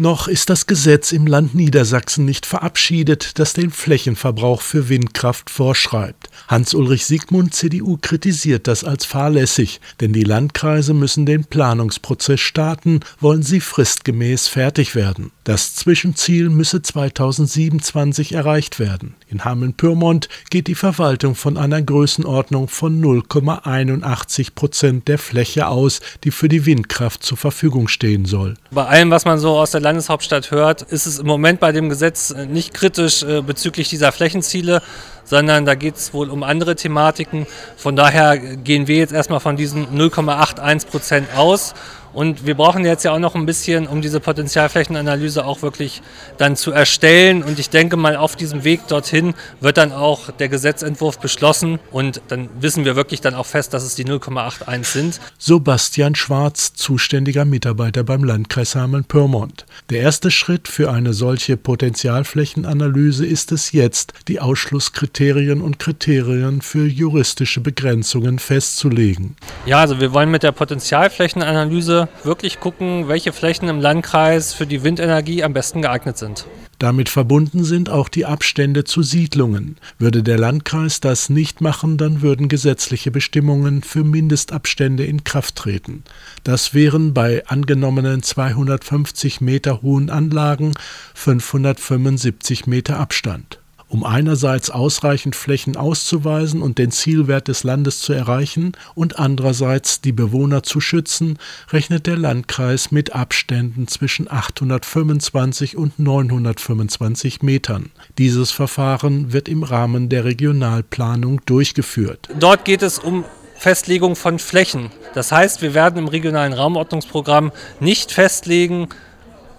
Noch ist das Gesetz im Land Niedersachsen nicht verabschiedet, das den Flächenverbrauch für Windkraft vorschreibt. Hans-Ulrich Siegmund, CDU, kritisiert das als fahrlässig, denn die Landkreise müssen den Planungsprozess starten, wollen sie fristgemäß fertig werden. Das Zwischenziel müsse 2027 erreicht werden. In Hameln-Pyrmont geht die Verwaltung von einer Größenordnung von 0,81 Prozent der Fläche aus, die für die Windkraft zur Verfügung stehen soll. Bei allem, was man so aus der Landeshauptstadt hört, ist es im Moment bei dem Gesetz äh, nicht kritisch äh, bezüglich dieser Flächenziele, sondern da geht es wohl um andere Thematiken. Von daher gehen wir jetzt erstmal von diesen 0,81 Prozent aus und wir brauchen jetzt ja auch noch ein bisschen, um diese Potenzialflächenanalyse auch wirklich dann zu erstellen. Und ich denke mal, auf diesem Weg dorthin wird dann auch der Gesetzentwurf beschlossen. Und dann wissen wir wirklich dann auch fest, dass es die 0,81 sind. Sebastian Schwarz, zuständiger Mitarbeiter beim Landkreis Hameln-Pyrmont. Der erste Schritt für eine solche Potenzialflächenanalyse ist es jetzt, die Ausschlusskriterien und Kriterien für juristische Begrenzungen festzulegen. Ja, also wir wollen mit der Potenzialflächenanalyse wirklich gucken, welche Flächen im Landkreis für die Windenergie am besten geeignet sind. Damit verbunden sind auch die Abstände zu Siedlungen. Würde der Landkreis das nicht machen, dann würden gesetzliche Bestimmungen für Mindestabstände in Kraft treten. Das wären bei angenommenen 250 Meter hohen Anlagen 575 Meter Abstand. Um einerseits ausreichend Flächen auszuweisen und den Zielwert des Landes zu erreichen und andererseits die Bewohner zu schützen, rechnet der Landkreis mit Abständen zwischen 825 und 925 Metern. Dieses Verfahren wird im Rahmen der Regionalplanung durchgeführt. Dort geht es um Festlegung von Flächen. Das heißt, wir werden im regionalen Raumordnungsprogramm nicht festlegen,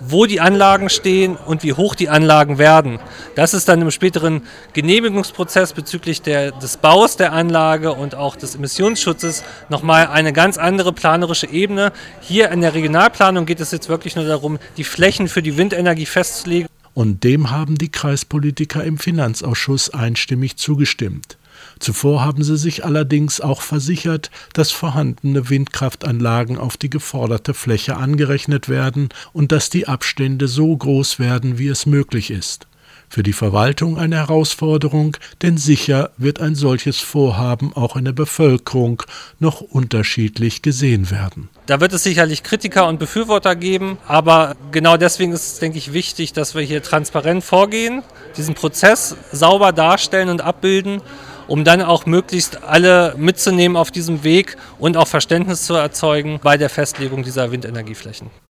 wo die Anlagen stehen und wie hoch die Anlagen werden. Das ist dann im späteren Genehmigungsprozess bezüglich der, des Baus der Anlage und auch des Emissionsschutzes nochmal eine ganz andere planerische Ebene. Hier in der Regionalplanung geht es jetzt wirklich nur darum, die Flächen für die Windenergie festzulegen. Und dem haben die Kreispolitiker im Finanzausschuss einstimmig zugestimmt. Zuvor haben sie sich allerdings auch versichert, dass vorhandene Windkraftanlagen auf die geforderte Fläche angerechnet werden und dass die Abstände so groß werden, wie es möglich ist. Für die Verwaltung eine Herausforderung, denn sicher wird ein solches Vorhaben auch in der Bevölkerung noch unterschiedlich gesehen werden. Da wird es sicherlich Kritiker und Befürworter geben, aber genau deswegen ist es, denke ich, wichtig, dass wir hier transparent vorgehen, diesen Prozess sauber darstellen und abbilden um dann auch möglichst alle mitzunehmen auf diesem Weg und auch Verständnis zu erzeugen bei der Festlegung dieser Windenergieflächen.